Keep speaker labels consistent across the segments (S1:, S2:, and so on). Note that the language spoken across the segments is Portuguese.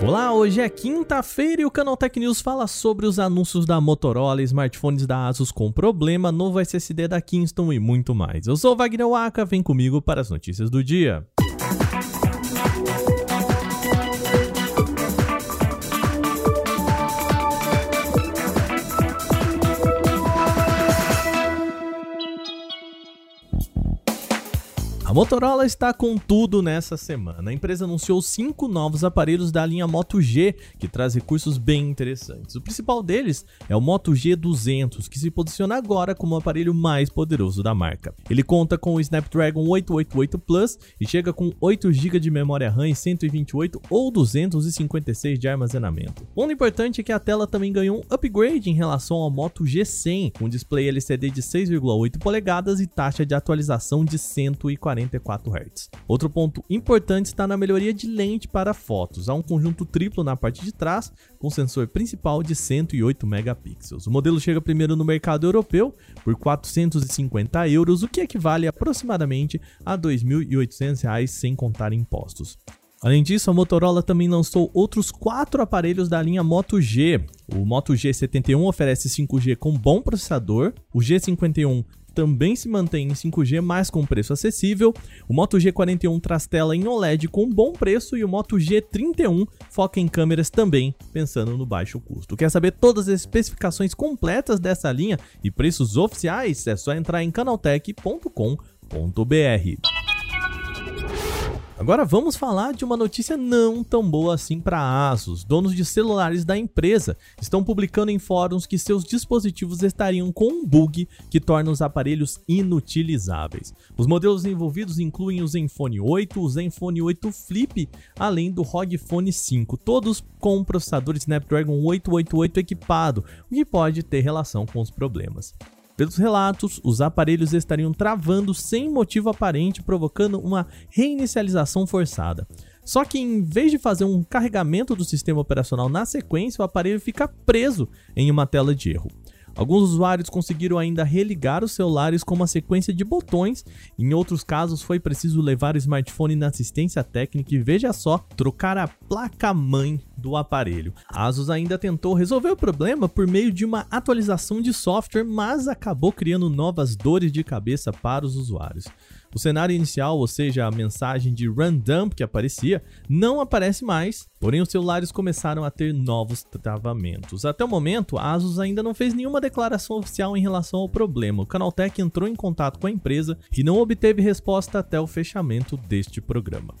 S1: Olá, hoje é quinta-feira e o Canaltech News fala sobre os anúncios da Motorola, smartphones da Asus com problema, novo SSD da Kingston e muito mais. Eu sou Wagner Waka, vem comigo para as notícias do dia. A Motorola está com tudo nessa semana. A empresa anunciou cinco novos aparelhos da linha Moto G, que traz recursos bem interessantes. O principal deles é o Moto G200, que se posiciona agora como o aparelho mais poderoso da marca. Ele conta com o Snapdragon 888 Plus e chega com 8 GB de memória RAM e 128 ou 256 de armazenamento. Ponto importante é que a tela também ganhou um upgrade em relação ao Moto G100, com display LCD de 6,8 polegadas e taxa de atualização de 140 44 Hz. Outro ponto importante está na melhoria de lente para fotos. Há um conjunto triplo na parte de trás, com sensor principal de 108 megapixels. O modelo chega primeiro no mercado europeu por 450 euros, o que equivale aproximadamente a R$ 2.800 sem contar impostos. Além disso, a Motorola também lançou outros quatro aparelhos da linha Moto G. O Moto G71 oferece 5G com bom processador, o G51 também se mantém em 5G, mas com preço acessível. O Moto G41 traz tela em OLED com bom preço e o Moto G31 foca em câmeras também, pensando no baixo custo. Quer saber todas as especificações completas dessa linha e preços oficiais? É só entrar em canaltech.com.br. Agora vamos falar de uma notícia não tão boa assim para Asus. Donos de celulares da empresa estão publicando em fóruns que seus dispositivos estariam com um bug que torna os aparelhos inutilizáveis. Os modelos envolvidos incluem o Zenfone 8, o Zenfone 8 Flip, além do ROG Phone 5, todos com processador Snapdragon 888 equipado, o que pode ter relação com os problemas. Pelos relatos, os aparelhos estariam travando sem motivo aparente, provocando uma reinicialização forçada. Só que em vez de fazer um carregamento do sistema operacional na sequência, o aparelho fica preso em uma tela de erro. Alguns usuários conseguiram ainda religar os celulares com uma sequência de botões, em outros casos foi preciso levar o smartphone na assistência técnica e veja só, trocar a placa-mãe do aparelho. A Asus ainda tentou resolver o problema por meio de uma atualização de software, mas acabou criando novas dores de cabeça para os usuários. O cenário inicial, ou seja, a mensagem de run dump que aparecia, não aparece mais, porém os celulares começaram a ter novos travamentos. Até o momento, a Asus ainda não fez nenhuma declaração oficial em relação ao problema. O Canaltech entrou em contato com a empresa e não obteve resposta até o fechamento deste programa.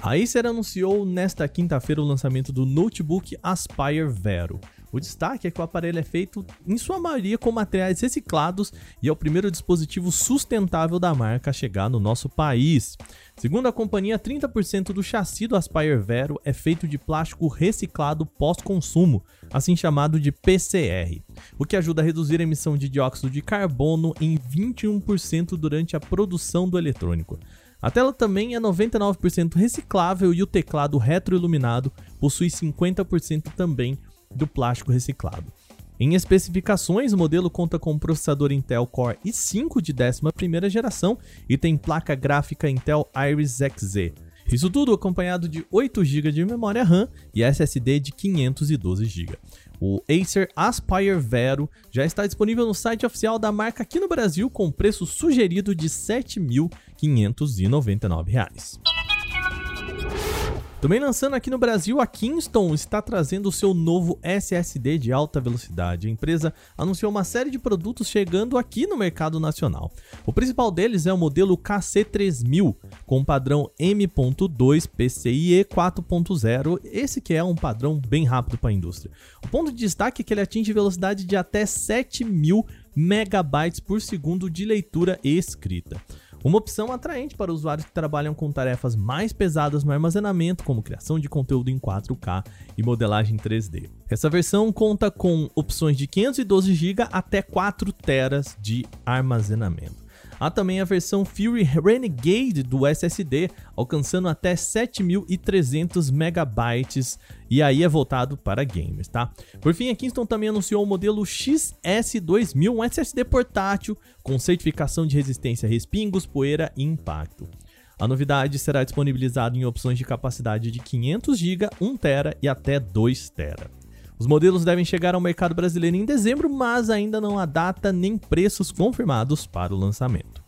S1: A Acer anunciou nesta quinta-feira o lançamento do notebook Aspire Vero. O destaque é que o aparelho é feito, em sua maioria, com materiais reciclados e é o primeiro dispositivo sustentável da marca a chegar no nosso país. Segundo a companhia, 30% do chassi do Aspire Vero é feito de plástico reciclado pós-consumo, assim chamado de PCR, o que ajuda a reduzir a emissão de dióxido de carbono em 21% durante a produção do eletrônico. A tela também é 99% reciclável e o teclado retroiluminado possui 50% também do plástico reciclado. Em especificações, o modelo conta com um processador Intel Core i5 de 11ª geração e tem placa gráfica Intel Iris Xe. Isso tudo acompanhado de 8 GB de memória RAM e SSD de 512 GB. O Acer Aspire Vero já está disponível no site oficial da marca aqui no Brasil com preço sugerido de R$ 7.599. Também lançando aqui no Brasil, a Kingston está trazendo o seu novo SSD de alta velocidade. A empresa anunciou uma série de produtos chegando aqui no mercado nacional. O principal deles é o modelo KC3000, com padrão M.2 PCIe 4.0, esse que é um padrão bem rápido para a indústria. O ponto de destaque é que ele atinge velocidade de até 7000 megabytes por segundo de leitura e escrita. Uma opção atraente para usuários que trabalham com tarefas mais pesadas no armazenamento, como criação de conteúdo em 4K e modelagem 3D. Essa versão conta com opções de 512 GB até 4 TB de armazenamento. Há também a versão Fury Renegade do SSD, alcançando até 7.300 megabytes e aí é voltado para gamers, tá? Por fim, a Kingston também anunciou o modelo XS2000, um SSD portátil com certificação de resistência a respingos, poeira e impacto. A novidade será disponibilizada em opções de capacidade de 500 GB, 1 TB e até 2 TB. Os modelos devem chegar ao mercado brasileiro em dezembro, mas ainda não há data nem preços confirmados para o lançamento.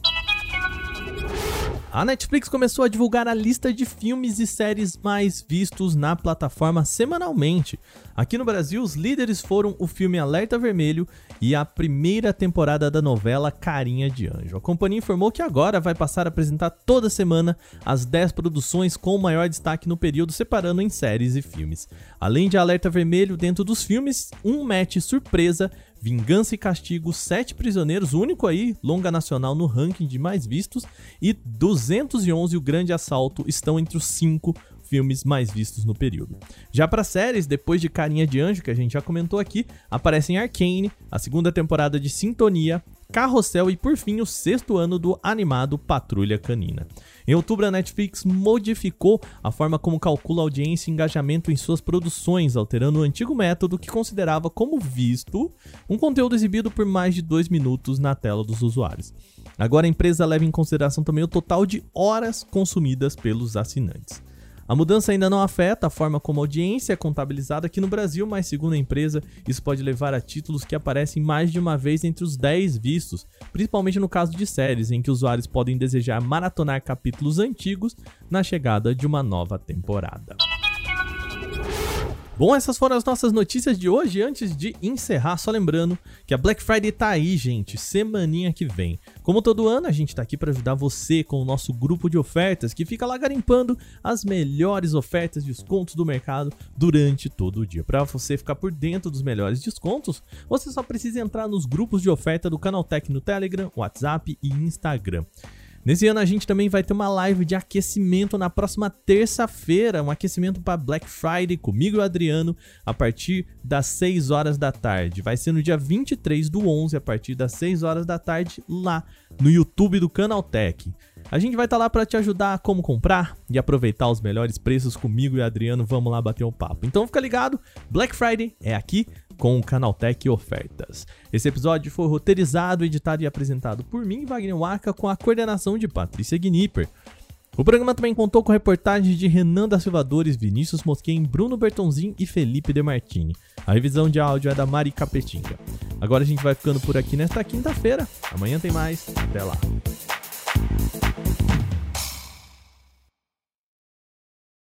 S1: A Netflix começou a divulgar a lista de filmes e séries mais vistos na plataforma semanalmente. Aqui no Brasil, os líderes foram o filme Alerta Vermelho e a primeira temporada da novela Carinha de Anjo. A companhia informou que agora vai passar a apresentar toda semana as 10 produções com maior destaque no período, separando em séries e filmes. Além de Alerta Vermelho, dentro dos filmes, um match surpresa Vingança e Castigo, Sete Prisioneiros, único aí, longa nacional no ranking de mais vistos, e 211 O Grande Assalto estão entre os cinco filmes mais vistos no período. Já para séries, depois de Carinha de Anjo, que a gente já comentou aqui, aparecem Arcane, a segunda temporada de Sintonia, Carrossel e por fim o sexto ano do animado Patrulha Canina. Em outubro, a Netflix modificou a forma como calcula audiência e engajamento em suas produções, alterando o antigo método que considerava como visto um conteúdo exibido por mais de dois minutos na tela dos usuários. Agora a empresa leva em consideração também o total de horas consumidas pelos assinantes. A mudança ainda não afeta a forma como a audiência é contabilizada aqui no Brasil, mas segundo a empresa, isso pode levar a títulos que aparecem mais de uma vez entre os 10 vistos, principalmente no caso de séries, em que usuários podem desejar maratonar capítulos antigos na chegada de uma nova temporada. Bom, essas foram as nossas notícias de hoje. Antes de encerrar, só lembrando que a Black Friday tá aí, gente, semaninha que vem. Como todo ano, a gente tá aqui para ajudar você com o nosso grupo de ofertas que fica lá garimpando as melhores ofertas e descontos do mercado durante todo o dia. Para você ficar por dentro dos melhores descontos, você só precisa entrar nos grupos de oferta do Canaltech no Telegram, WhatsApp e Instagram. Nesse ano a gente também vai ter uma live de aquecimento na próxima terça-feira, um aquecimento para Black Friday comigo e o Adriano a partir das 6 horas da tarde. Vai ser no dia 23 do 11 a partir das 6 horas da tarde lá no YouTube do Canaltech. A gente vai estar tá lá para te ajudar a como comprar e aproveitar os melhores preços comigo e o Adriano. Vamos lá bater um papo. Então fica ligado, Black Friday é aqui com o Canaltech Ofertas. Esse episódio foi roteirizado, editado e apresentado por mim, Wagner Waka, com a coordenação de Patrícia Gnipper. O programa também contou com reportagens de Renan da Silvadores, Vinícius Mosquen, Bruno Bertonzin e Felipe De Martini. A revisão de áudio é da Mari Capetinga. Agora a gente vai ficando por aqui nesta quinta-feira. Amanhã tem mais. Até lá.